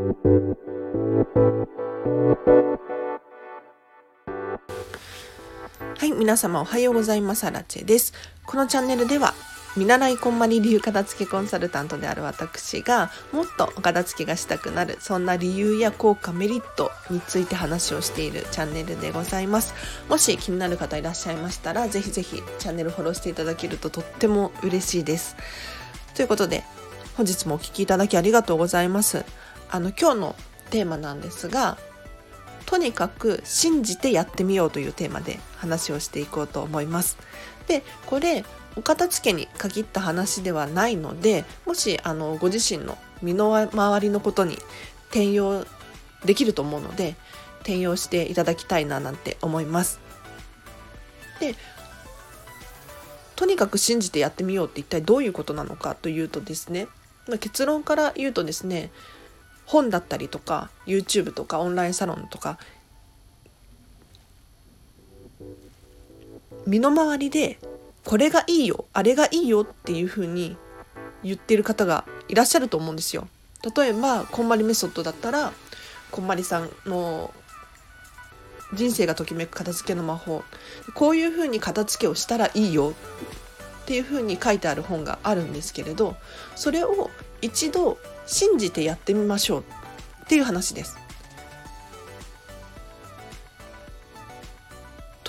はい、皆様おはようございます。アラチェです。このチャンネルでは、見習いこんまり流片付けコンサルタントである私が、もっとお片付けがしたくなる、そんな理由や効果、メリットについて話をしているチャンネルでございます。もし気になる方いらっしゃいましたら、ぜひぜひチャンネルフォローしていただけるととっても嬉しいです。ということで、本日もお聴きいただきありがとうございます。あの、今日のテーマなんですが、とにかく信じてやってみようというテーマで話をしていこうと思います。で、これ、お片付けに限った話ではないので、もしあのご自身の身の回りのことに転用できると思うので、転用していただきたいななんて思います。で、とにかく信じてやってみようって一体どういうことなのかというとですね、結論から言うとですね、本だったりとか YouTube とかオンラインサロンとか身の回りでこれがいいよあれがいいよっていうふうに言ってる方がいらっしゃると思うんですよ。例えばこんまりメソッドだったらこんまりさんの人生がときめく片付けの魔法こういうふうに片付けをしたらいいよっていうふうに書いてある本があるんですけれどそれを一度信じてやってみましょうっていう話です。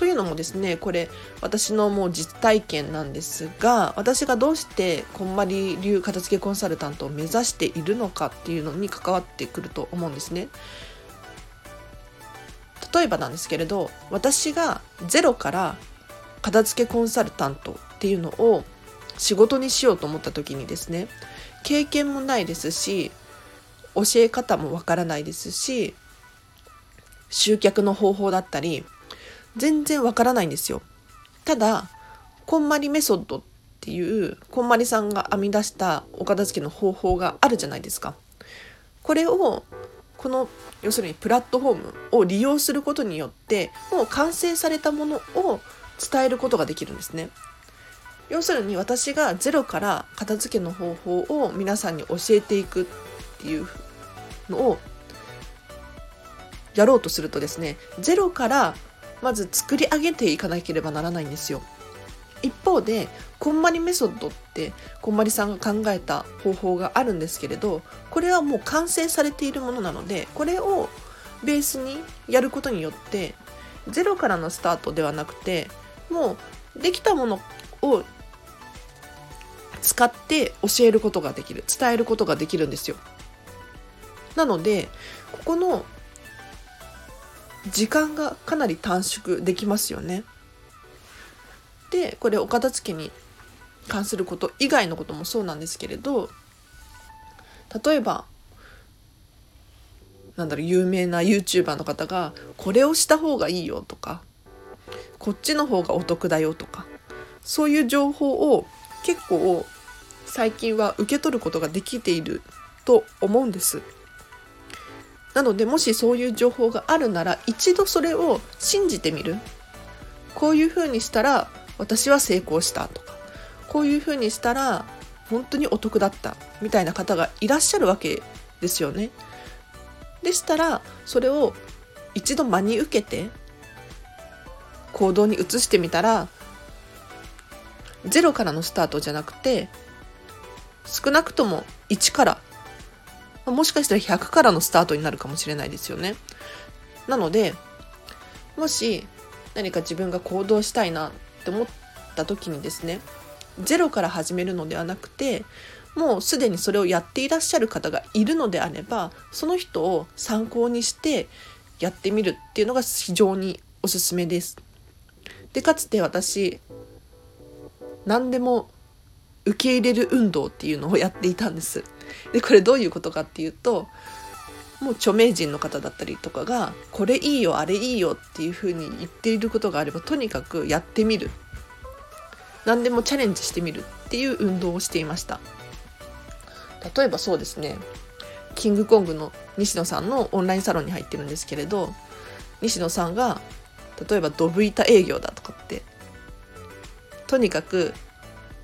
というのもですねこれ私のもう実体験なんですが私がどうしてこんまり流片付けコンサルタントを目指しているのかっていうのに関わってくると思うんですね。例えばなんですけれど私がゼロから片付けコンサルタントっていうのを仕事にしようと思った時にですね経験もないですし教え方もわからないですし集客の方法だったり全然わからないんですよ。ただこんまりメソッドっていうこんまりさんが編み出したお片付けの方法があるじゃないですか。これをこの要するにプラットフォームを利用することによってもう完成されたものを伝えることができるんですね。要するに私がゼロから片付けの方法を皆さんに教えていくっていうのをやろうとするとですねゼロからまず作り上げていかなければならないんですよ。一方でこんまりメソッドってこんまりさんが考えた方法があるんですけれどこれはもう完成されているものなのでこれをベースにやることによってゼロからのスタートではなくてもうできたものを使って教えることができる伝えることができるんですよ。なのでここの時間がかなり短縮できますよね。でこれお片付けに関すること以外のこともそうなんですけれど例えばなんだろう有名な YouTuber の方がこれをした方がいいよとかこっちの方がお得だよとかそういう情報を結構最近は受け取ることができていると思うんです。なのでもしそういう情報があるなら一度それを信じてみる。こういうふうにしたら私は成功したとかこういうふうにしたら本当にお得だったみたいな方がいらっしゃるわけですよね。でしたらそれを一度真に受けて行動に移してみたらゼロからのスタートじゃなくて少なくとも1からもしかしたら100からのスタートになるかもしれないですよね。なのでもし何か自分が行動したいなって思った時にですねゼロから始めるのではなくてもうすでにそれをやっていらっしゃる方がいるのであればその人を参考にしてやってみるっていうのが非常におすすめです。でかつて私何でも受け入れる運動っていうのをやっていたんです。でこれどういうことかっていうともう著名人の方だったりとかがこれいいよあれいいよっていうふうに言っていることがあればとにかくやってみる。何でもチャレンジしてみるっていう運動をしていました。例えばそうですね。キングコングの西野さんのオンラインサロンに入ってるんですけれど西野さんが例えばドブ板営業だとかってとにかく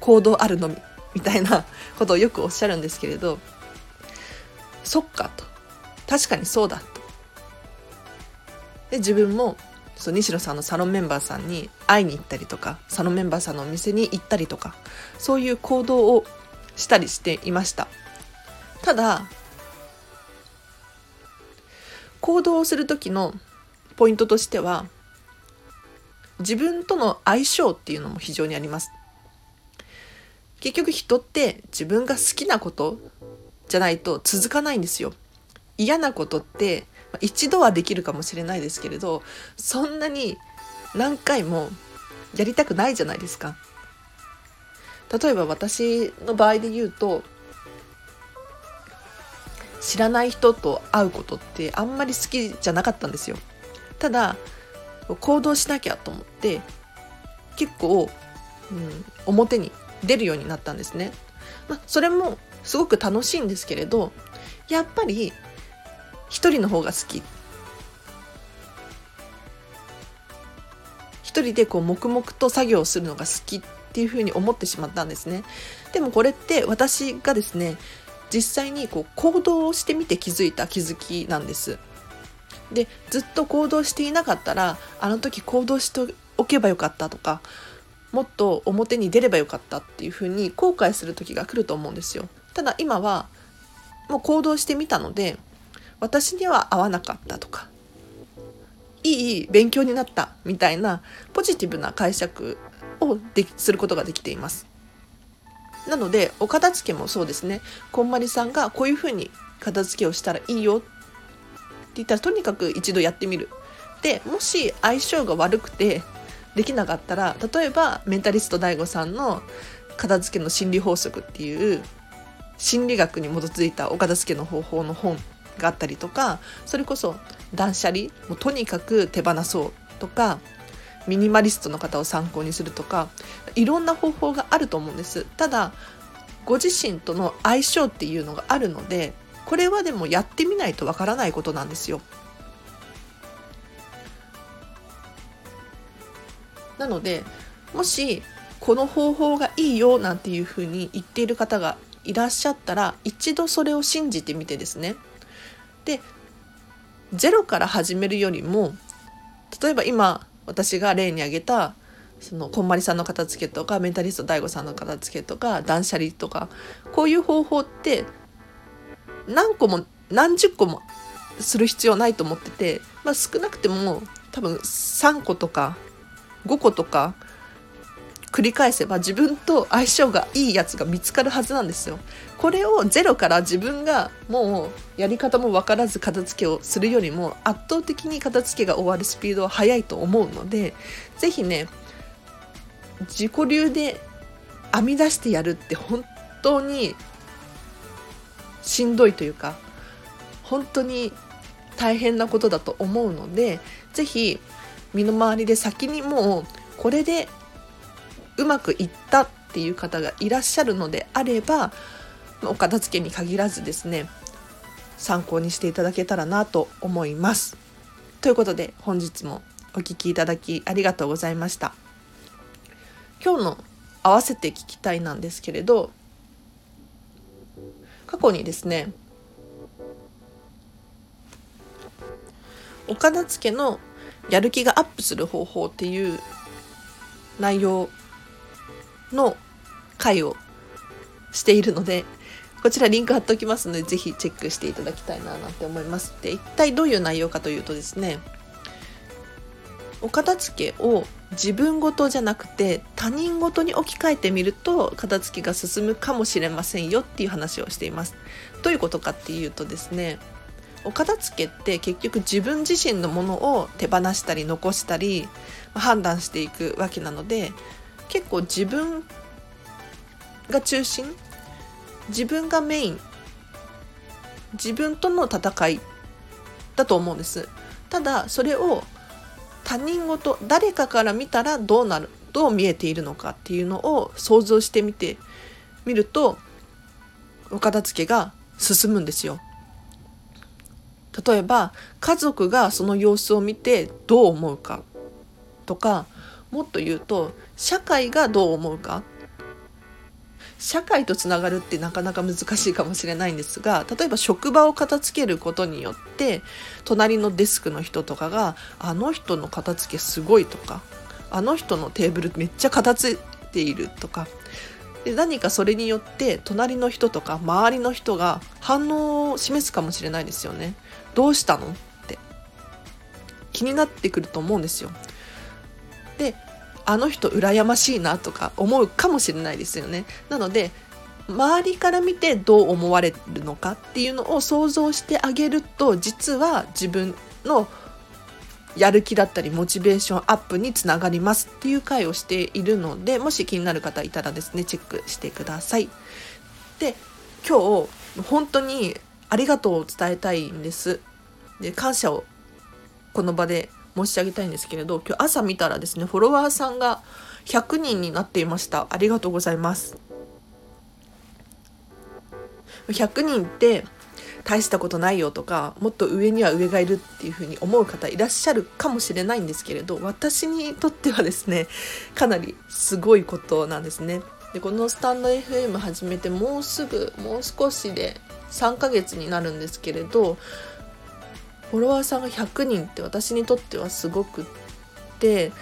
行動あるのみみたいなことをよくおっしゃるんですけれどそっかと。確かにそうだと。で自分もそう西野さんのサロンメンバーさんに会いに行ったりとかサロンメンバーさんのお店に行ったりとかそういう行動をしたりしていました。ただ行動をする時のポイントとしては自分との相性っていうのも非常にあります。結局人って自分が好きなことじゃないと続かないんですよ。嫌なことって一度はできるかもしれないですけれどそんなに何回もやりたくないじゃないですか。例えば私の場合で言うと知らない人と会うことってあんまり好きじゃなかったんですよ。ただ行動しなきゃと思って結構、うん、表に出るようになったんですね、まあ、それもすごく楽しいんですけれどやっぱり一人の方が好き。一人でこう黙々と作業するのが好きっていうふうに思ってしまったんですね。でもこれって私がですね実際にこう行動をしてみて気づいた気づきなんです。でずっと行動していなかったらあの時行動しておけばよかったとかもっと表に出ればよかったっていうふうに後悔する時が来ると思うんですよ。ただ今はもう行動してみたので私には合わなかったとかいい勉強になったみたいなポジティブな解釈をですることができています。なのでお片付けもそうですね。こんまりさんがこういうふうに片付けをしたらいいよって言ったらとにかく一度やってみる。でもし相性が悪くてできなかったら例えばメンタリスト DAIGO さんの片付けの心理法則っていう心理学に基づいたお片付けの方法の本があったりとかそれこそ断捨離もうとにかく手放そうとかミニマリストの方を参考にするとかいろんな方法があると思うんです。ただご自身との相性っていうのがあるのでこれはでもやってみないとわからないことなんですよ。なのでもしこの方法がいいよなんていうふうに言っている方がいらっしゃったら一度それを信じてみてですね。でゼロから始めるよりも例えば今私が例に挙げたそのこんまりさんの片付けとかメンタリスト DAIGO さんの片付けとか断捨離とかこういう方法って何個も何十個もする必要ないと思ってて、まあ、少なくても多分3個とか5個とか繰り返せば自分と相性がいいやつが見つかるはずなんですよ。これをゼロから自分がもうやり方も分からず片付けをするよりも圧倒的に片付けが終わるスピードは速いと思うので是非ね自己流で編み出してやるって本当にしんどいというか本当に大変なことだと思うので是非身の回りで先にもうこれでうまくいったっていう方がいらっしゃるのであればお片付けに限らずですね参考にしていただけたらなと思います。ということで本日もお聴きいただきありがとうございました。今日の合わせて聞きたいなんですけれど過去にですねお片付けのやる気がアップする方法っていう内容の回をしているのでこちらリンク貼っておきますのでぜひチェックしていただきたいななんて思います。で一体どういう内容かというとですねお片付けを自分ごとじゃなくて他人ごとに置き換えてみると片付けが進むかもしれませんよっていう話をしています。どういうことかっていうとですねお片付けって結局自分自身のものを手放したり残したり判断していくわけなので結構自分が中心自分がメイン自分との戦いだと思うんです。ただそれを他人事誰かから見たらどうなるどう見えているのかっていうのを想像してみてみるとお片付けが進むんですよ。例えば家族がその様子を見てどう思うかとかもっと言うと社会がどう思うか。社会とつながるってなかなか難しいかもしれないんですが例えば職場を片付けることによって隣のデスクの人とかが「あの人の片付けすごい」とか「あの人のテーブルめっちゃ片付いている」とかで何かそれによって隣の人とか周りの人が反応を示すかもしれないですよね。どうしたのって気になってくると思うんですよ。であの人羨ましいなとか思うかもしれないですよね。なので周りから見てどう思われるのかっていうのを想像してあげると実は自分のやる気だったりモチベーションアップにつながりますっていう回をしているのでもし気になる方いたらですねチェックしてください。で今日本当にありがとうを伝えたいんです。で感謝をこの場で申し上げたいんですけれど今日朝見たらですねフォロワーさんが100人になっていましたありがとうございます100人って大したことないよとかもっと上には上がいるっていうふうに思う方いらっしゃるかもしれないんですけれど私にとってはですねかなりすごいことなんですね。でこのスタンド FM 始めてもうすぐもう少しで3ヶ月になるんですけれどフォロワーさんが100人って私にとってはすごくって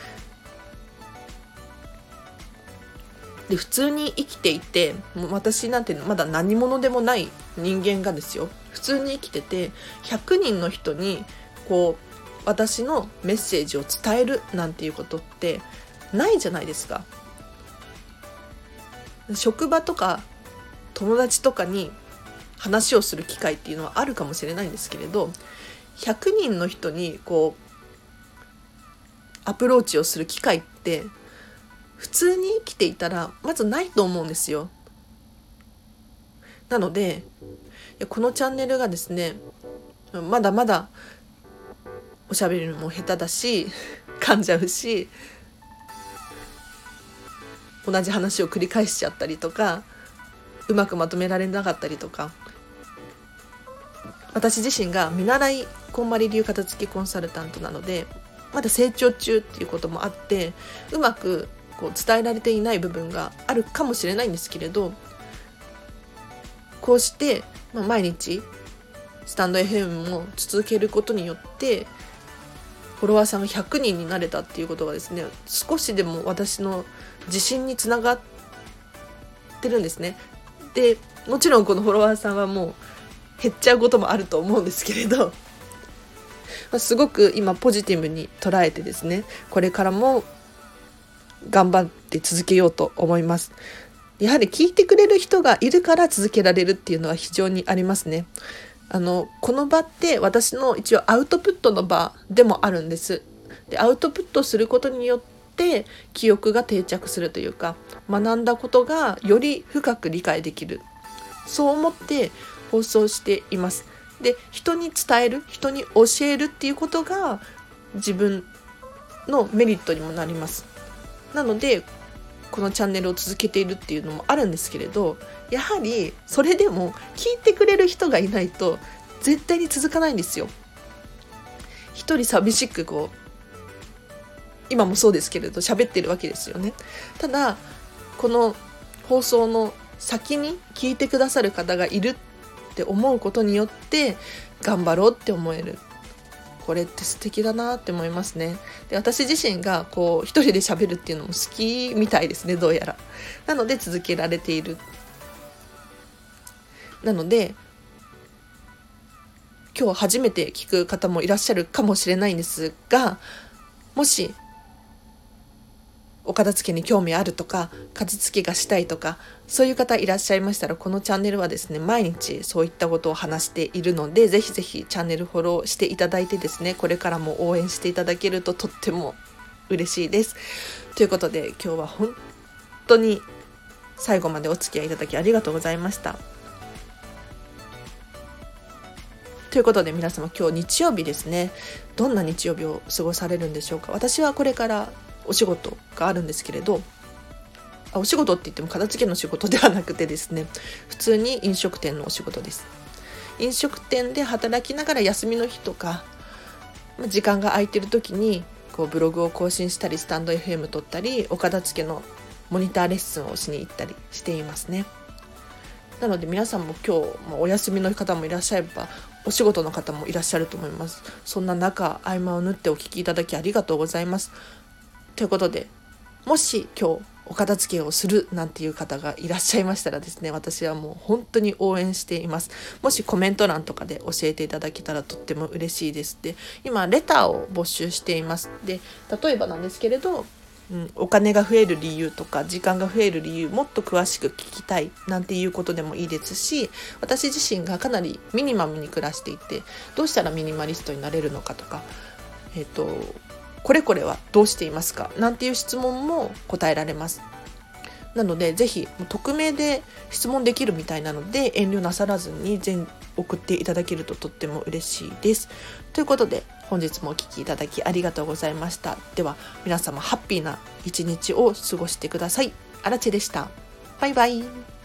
で普通に生きていてもう私なんてまだ何者でもない人間がですよ。普通に生きてて100人の人にこう私のメッセージを伝えるなんていうことってないじゃないですか。職場とか友達とかに話をする機会っていうのはあるかもしれないんですけれど100人の人にこうアプローチをする機会って普通に生きていたらまずないと思うんですよ。なのでこのチャンネルがですねまだまだおしゃべりも下手だし 噛んじゃうし同じ話を繰り返しちゃったりとかうまくまとめられなかったりとか私自身が見習いこんまり流片付けコンサルタントなのでまだ成長中っていうこともあってうまくこう伝えられていない部分があるかもしれないんですけれどこうして、まあ、毎日スタンド FM も続けることによってフォロワーさんが100人になれたっていうことがですね少しでも私の自信につながってるんですね。でもちろんこのフォロワーさんはもう減っちゃうこともあると思うんですけれどすごく今ポジティブに捉えてですねこれからも頑張って続けようと思いますやはり聞いてくれる人がいるから続けられるっていうのは非常にありますねあのこの場って私の一応アウトプットの場でもあるんですでアウトプットすることによって記憶が定着するというか学んだことがより深く理解できるそう思って放送しています。で人に伝える人に教えるっていうことが自分のメリットにもなります。なのでこのチャンネルを続けているっていうのもあるんですけれどやはりそれでも聞いてくれる人がいないと絶対に続かないんですよ。一人寂しくこう今もそうですけれど喋ってるわけですよね。ただこの放送の先に聞いてくださる方がいるって思うことによって頑張ろうって思えるこれって素敵だなって思いますね。で私自身がこう一人で喋るっていうのも好きみたいですねどうやら。なので続けられている。なので今日初めて聞く方もいらっしゃるかもしれないんですがもしお片付けに興味あるとか片付けがしたいとかそういう方いらっしゃいましたらこのチャンネルはですね毎日そういったことを話しているのでぜひぜひチャンネルフォローしていただいてですねこれからも応援していただけるととっても嬉しいです。ということで今日は本当に最後までお付き合いいただきありがとうございました。ということで皆様今日日曜日ですねどんな日曜日を過ごされるんでしょうか私はこれからお仕事があるんですけれどあお仕事って言っても片付けの仕事ではなくてですね普通に飲食店のお仕事です。飲食店で働きながら休みの日とか時間が空いてる時にこうブログを更新したりスタンド FM 撮ったりお片付けのモニターレッスンをしに行ったりしていますね。なので皆さんも今日、まあ、お休みの方もいらっしゃればお仕事の方もいらっしゃると思います。そんな中合間を縫ってお聞きいただきありがとうございます。ということでもし今日お片付けをするなんていう方がいらっしゃいましたらですね私はもう本当に応援しています。もしコメント欄とかで教えていただけたらとっても嬉しいですで今レターを募集しています。で例えばなんですけれどうん、お金が増える理由とか時間が増える理由もっと詳しく聞きたいなんていうことでもいいですし私自身がかなりミニマムに暮らしていてどうしたらミニマリストになれるのかとか、えーと、これこれはどうしていますか？なんていう質問も答えられます。なのでぜひ匿名で質問できるみたいなので遠慮なさらずに全送っていただけるととっても嬉しいです。ということで本日もお聴きいただきありがとうございました。では皆様ハッピーな一日を過ごしてください。あらちでした。バイバイ。